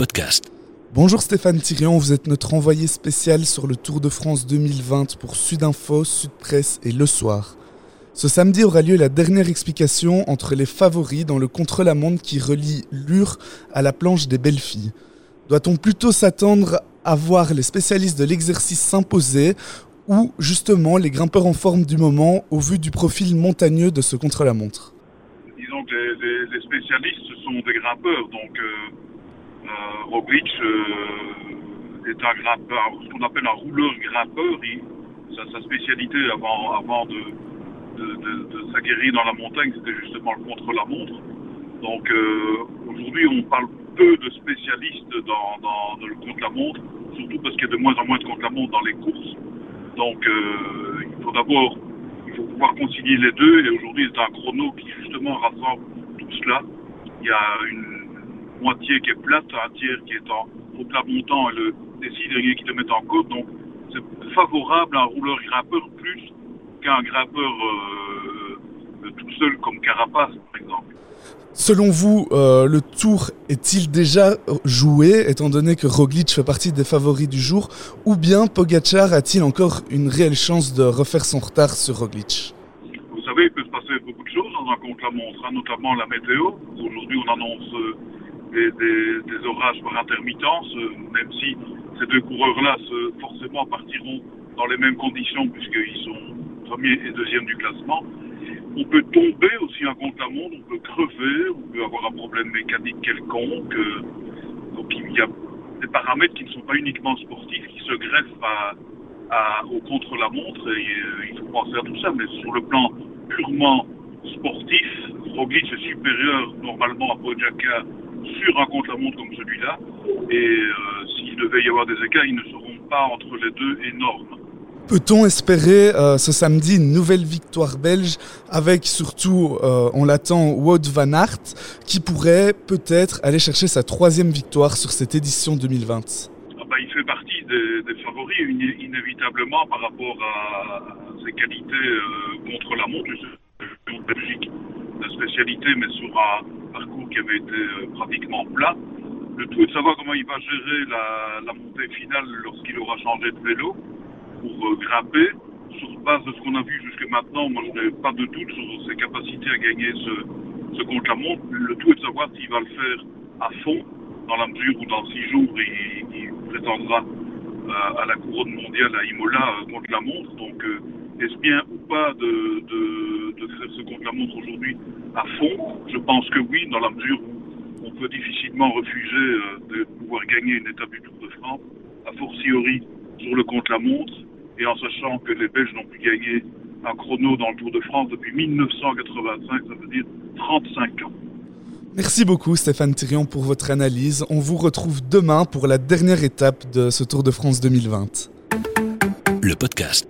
podcast. Bonjour Stéphane Thirion, vous êtes notre envoyé spécial sur le Tour de France 2020 pour Sudinfo, Sud Presse et Le Soir. Ce samedi aura lieu la dernière explication entre les favoris dans le contre-la-montre qui relie Lure à la planche des belles filles. Doit-on plutôt s'attendre à voir les spécialistes de l'exercice s'imposer ou justement les grimpeurs en forme du moment au vu du profil montagneux de ce contre-la-montre? Disons que les, les, les, spécialistes sont des grimpeurs, donc euh, Roglic euh, est un ce qu'on appelle un rouleur grimpeur. Sa, spécialité avant, avant de, de, s'aguerrir dans la montagne, c'était justement le contre-la-montre. Donc euh, aujourd'hui, on parle peu de spécialistes dans, le contre-la-montre, surtout parce qu'il y a de moins en moins de contre-la-montre dans les courses. Donc euh, il faut d'abord il faut pouvoir concilier les deux et aujourd'hui c'est un chrono qui justement rassemble tout cela. Il y a une moitié qui est plate, un tiers qui est en au plat montant et le, les six derniers qui te mettent en côte. Donc c'est favorable à un rouleur grimpeur plus qu'un grimpeur euh, tout seul comme Carapace par exemple. Selon vous, euh, le tour est-il déjà joué, étant donné que Roglic fait partie des favoris du jour, ou bien Pogacar a-t-il encore une réelle chance de refaire son retard sur Roglic? Vous savez, il peut se passer beaucoup de choses dans un contre-la-montre, hein, notamment la météo. Aujourd'hui, on annonce euh, des, des, des, orages par intermittence, euh, même si ces deux coureurs-là forcément partiront dans les mêmes conditions, puisqu'ils sont premier et deuxième du classement on peut tomber aussi un contre-la-montre, on peut crever, on peut avoir un problème mécanique quelconque. Donc il y a des paramètres qui ne sont pas uniquement sportifs, qui se greffent à, à, au contre-la-montre et euh, il faut penser à tout ça. Mais sur le plan purement sportif, Roglic est supérieur normalement à Pogacar sur un contre-la-montre comme celui-là. Et euh, s'il devait y avoir des écarts, ils ne seront pas entre les deux énormes. Peut-on espérer euh, ce samedi une nouvelle victoire belge avec surtout, euh, on l'attend, Wout van Aert qui pourrait peut-être aller chercher sa troisième victoire sur cette édition 2020 ah bah, Il fait partie des, des favoris inévitablement par rapport à, à ses qualités euh, contre la montre. En Belgique, la spécialité, mais sur un qui avait été euh, pratiquement plat. Le tout est de savoir comment il va gérer la, montée finale lorsqu'il aura changé de vélo pour euh, grimper. Sur base de ce qu'on a vu jusque maintenant, moi je n'ai pas de doute sur ses capacités à gagner ce, contre-la-montre. Le tout est de savoir s'il va le faire à fond, dans la mesure où dans six jours il, prétendra euh, à la couronne mondiale à Imola contre la montre. Est-ce bien ou pas de, de, de faire ce contre-la-montre aujourd'hui à fond? Je pense que oui, dans la mesure où on peut difficilement refuser euh, de pouvoir gagner une étape du Tour de France, a fortiori sur le contre-la-montre et en sachant que les Belges n'ont plus gagné un chrono dans le Tour de France depuis 1985, ça veut dire 35 ans. Merci beaucoup Stéphane Thirion pour votre analyse. On vous retrouve demain pour la dernière étape de ce Tour de France 2020. Le podcast